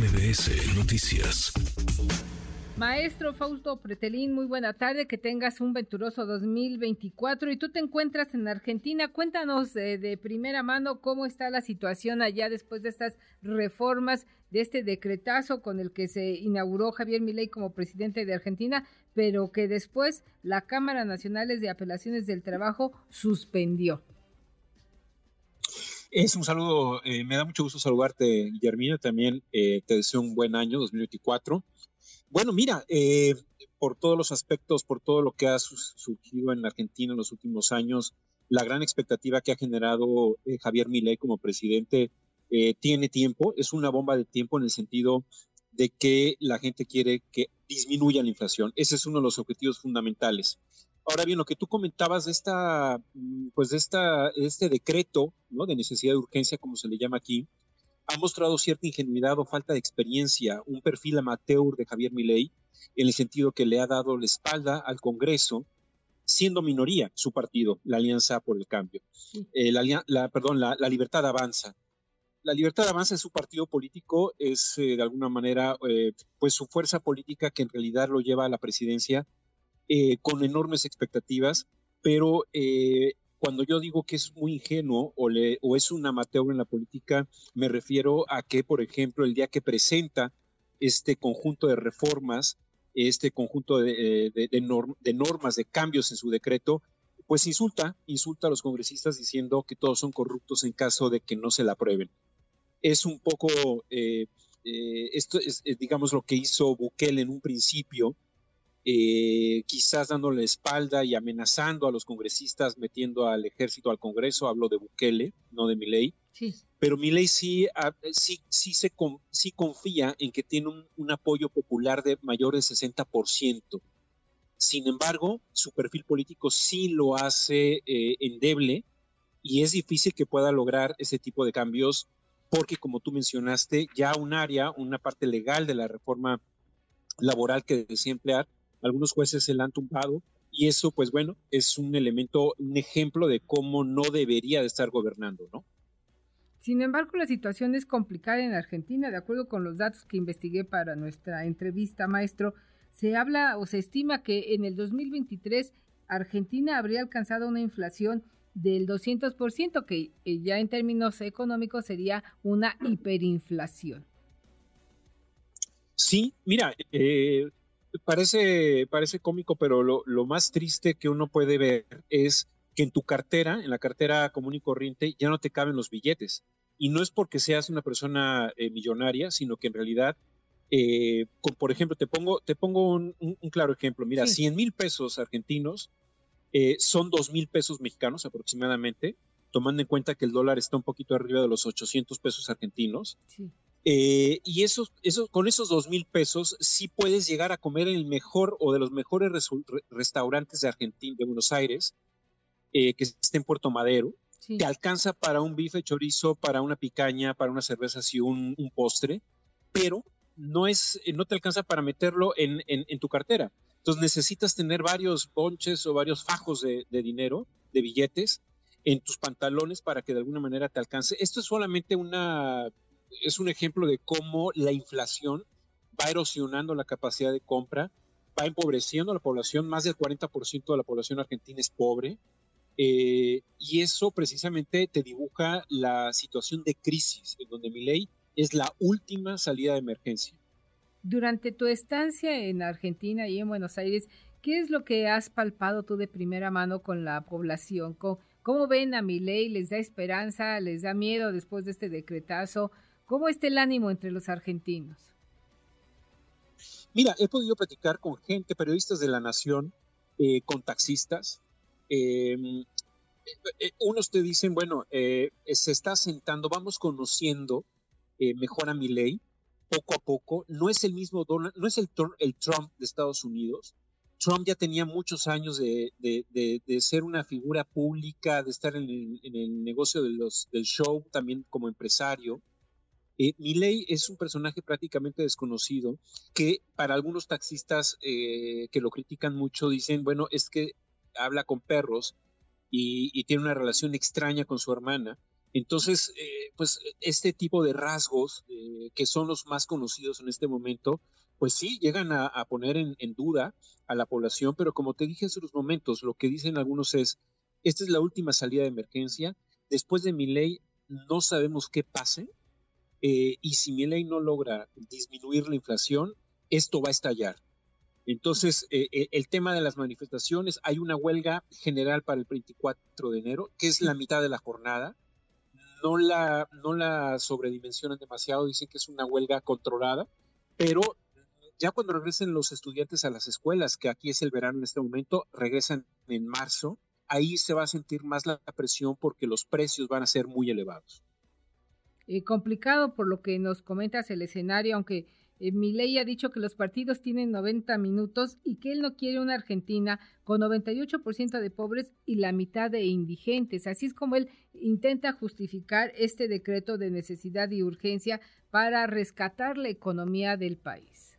MBS Noticias. Maestro Fausto Pretelín, muy buena tarde, que tengas un venturoso 2024 y tú te encuentras en Argentina. Cuéntanos eh, de primera mano cómo está la situación allá después de estas reformas, de este decretazo con el que se inauguró Javier Milei como presidente de Argentina, pero que después la Cámara Nacional de Apelaciones del Trabajo suspendió. Es un saludo, eh, me da mucho gusto saludarte, Guillermina, también eh, te deseo un buen año 2024. Bueno, mira, eh, por todos los aspectos, por todo lo que ha surgido en Argentina en los últimos años, la gran expectativa que ha generado eh, Javier Milei como presidente tiene tiempo, es una bomba de tiempo en el sentido de que la gente quiere que disminuya la inflación. Ese es uno de los objetivos fundamentales. Ahora bien, lo que tú comentabas de esta, mm, pues de esta, este decreto, ¿no? De necesidad de urgencia, como se le llama aquí, ha mostrado cierta ingenuidad o falta de experiencia, un perfil amateur de Javier Milei, en el sentido que le ha dado la espalda al Congreso, siendo minoría su partido, la Alianza por el Cambio. Eh, la, perdón, la, Libertad Avanza. La Libertad Avanza es su partido político, es eh, de alguna manera eh, pues su fuerza política que en realidad lo lleva a la presidencia con enormes expectativas, pero cuando yo digo que es muy ingenuo o, le, o es un amateur en la política, me refiero a que, por ejemplo, el día que presenta este conjunto de reformas, este conjunto de, eh, de, normas, de cambios en su decreto, pues insulta, insulta a los congresistas diciendo que todos son corruptos en caso de que no se la aprueben. Es un poco, eh, eh, esto es, digamos, lo que hizo Bukele en un principio, eh, quizás dándole espalda y amenazando a los congresistas, metiendo al ejército al Congreso, hablo de Bukele, no de Milei. Sí. Pero Milei sí, ah, sí, sí, se, sí confía en que tiene un, apoyo popular de mayor del 60%. Sin embargo, su perfil político sí lo hace eh, endeble y es difícil que pueda lograr ese tipo de cambios porque, como tú mencionaste, ya un área, una parte legal de la reforma laboral que desea emplear, algunos jueces se la han tumbado y eso, pues bueno, es un elemento, un ejemplo de cómo no debería de estar gobernando, ¿no? Sin embargo, la situación es complicada en Argentina, de acuerdo con los datos que investigué para nuestra entrevista, maestro. Se habla o se estima que en el 2023 Argentina habría alcanzado una inflación del 200%, que eh, ya en términos económicos sería una hiperinflación. Sí, mira, eh, parece, parece cómico, pero lo, más triste que uno puede ver es que en tu cartera, en la cartera común y corriente, ya no te caben los billetes. Y no es porque seas una persona eh, millonaria, sino que en realidad, eh, por ejemplo, te pongo, te pongo un, claro ejemplo. Mira, 100 mil pesos argentinos eh, son 2 mil pesos mexicanos aproximadamente, tomando en cuenta que el dólar está un poquito arriba de los 800 pesos argentinos. Sí. Eh, y eso, eso, con esos dos mil pesos sí puedes llegar a comer en el mejor o de los mejores restaurantes de Argentina, de Buenos Aires, eh, que esté en Puerto Madero. Te alcanza para un bife chorizo, para una picaña, para una cerveza y un, postre, pero no, es, no te alcanza para meterlo en, en, tu cartera. Entonces necesitas tener varios ponches o varios fajos de, de dinero, de billetes, en tus pantalones para que de alguna manera te alcance. Esto es solamente una es un ejemplo de cómo la inflación va erosionando la capacidad de compra, va empobreciendo a la población, más del 40% de la población argentina es pobre, eh, y eso precisamente te dibuja la situación de crisis, en donde mi ley es la última salida de emergencia. Durante tu estancia en Argentina y en Buenos Aires, ¿qué es lo que has palpado tú de primera mano con la población? ¿Cómo, ven a mi ley? ¿Les da esperanza? ¿Les da miedo después de este decretazo? ¿Cómo está el ánimo entre los argentinos? Mira, he podido platicar con gente, periodistas de la Nación, eh, con taxistas. Em, eh, unos te dicen, bueno, eh, se está sentando, vamos conociendo mejor a mi ley, poco a poco. No es el mismo Donald, no es el, el Trump de Estados Unidos. Trump ya tenía muchos años de, ser una figura pública, de estar en el, negocio de del show, también como empresario. Eh, es un personaje prácticamente desconocido que para algunos taxistas eh, que lo critican mucho dicen, bueno, es que habla con perros y, tiene una relación extraña con su hermana. Entonces, eh, pues este tipo de rasgos, eh, que son los más conocidos en este momento, pues sí, llegan a, poner en, duda a la población, pero como te dije hace unos momentos, lo que dicen algunos es, esta es la última salida de emergencia, después de mi ley no sabemos qué pase, eh, y si mi ley no logra disminuir la inflación, esto va a estallar. Entonces, el tema de las manifestaciones, hay una huelga general para el 24 de enero, que es la mitad de la jornada, no la, no la sobredimensionan demasiado, dicen que es una huelga controlada, pero ya cuando regresen los estudiantes a las escuelas, que aquí es el verano en este momento, regresan en marzo, ahí se va a sentir más la presión porque los precios van a ser muy elevados. Complicado por lo que nos comentas el escenario, aunque eh, ley ha dicho que los partidos tienen 90 minutos y que él no quiere una Argentina con 98% de pobres y la mitad de indigentes. Así es como él intenta justificar este decreto de necesidad y urgencia para rescatar la economía del país.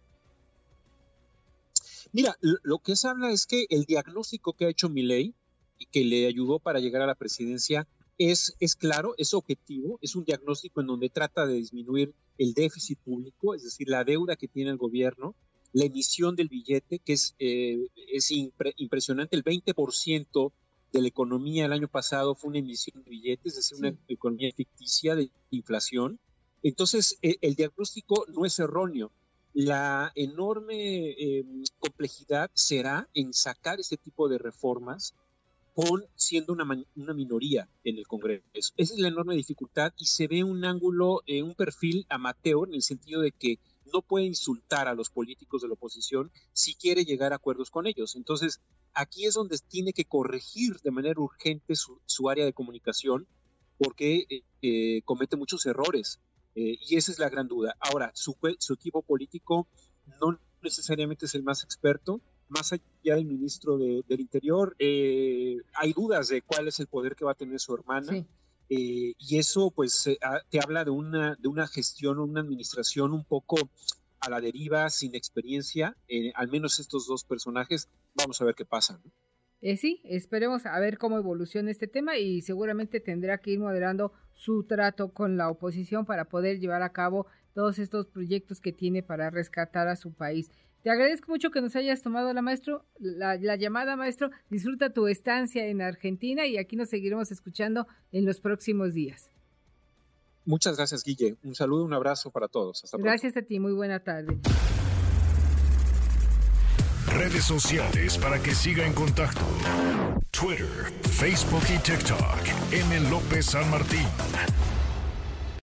Mira, lo que se habla es que el diagnóstico que ha hecho ley y que le ayudó para llegar a la presidencia es, es claro, es objetivo, es un diagnóstico en donde trata de disminuir el déficit público, es decir, la deuda que tiene el gobierno, la emisión del billete, que es, eh, es impresionante, el 20% de la economía el año pasado fue una emisión de billetes, es decir, una economía ficticia de inflación. Entonces, e, el diagnóstico no es erróneo. La enorme em, complejidad será en sacar este tipo de reformas con siendo una, una, minoría en el Congreso. Esa es la enorme dificultad y se ve un ángulo, eh, un perfil amateur en el sentido de que no puede insultar a los políticos de la oposición si quiere llegar a acuerdos con ellos. Entonces, aquí es donde tiene que corregir de manera urgente su, área de comunicación porque eh, eh, comete muchos errores. y esa es la gran duda. Ahora, su, su equipo político no necesariamente es el más experto, más allá del ministro del Interior, eh, hay dudas de cuál es el poder que va a tener su hermana. Eh, y eso pues ah, te habla de una, de una gestión, una administración un poco a la deriva, sin experiencia, eh, al menos estos dos personajes, vamos a ver qué pasa. sí, esperemos a ver cómo evoluciona este tema y seguramente tendrá que ir moderando su trato con la oposición para poder llevar a cabo todos estos proyectos que tiene para rescatar a su país. Te agradezco mucho que nos hayas tomado la maestro, la, llamada, maestro. Disfruta tu estancia en Argentina y aquí nos seguiremos escuchando en los próximos días. Muchas gracias, Guille. Un saludo, un abrazo para todos. Hasta gracias a ti, muy buena tarde. Redes sociales para que siga en contacto: Twitter, Facebook y TikTok. M. López San Martín.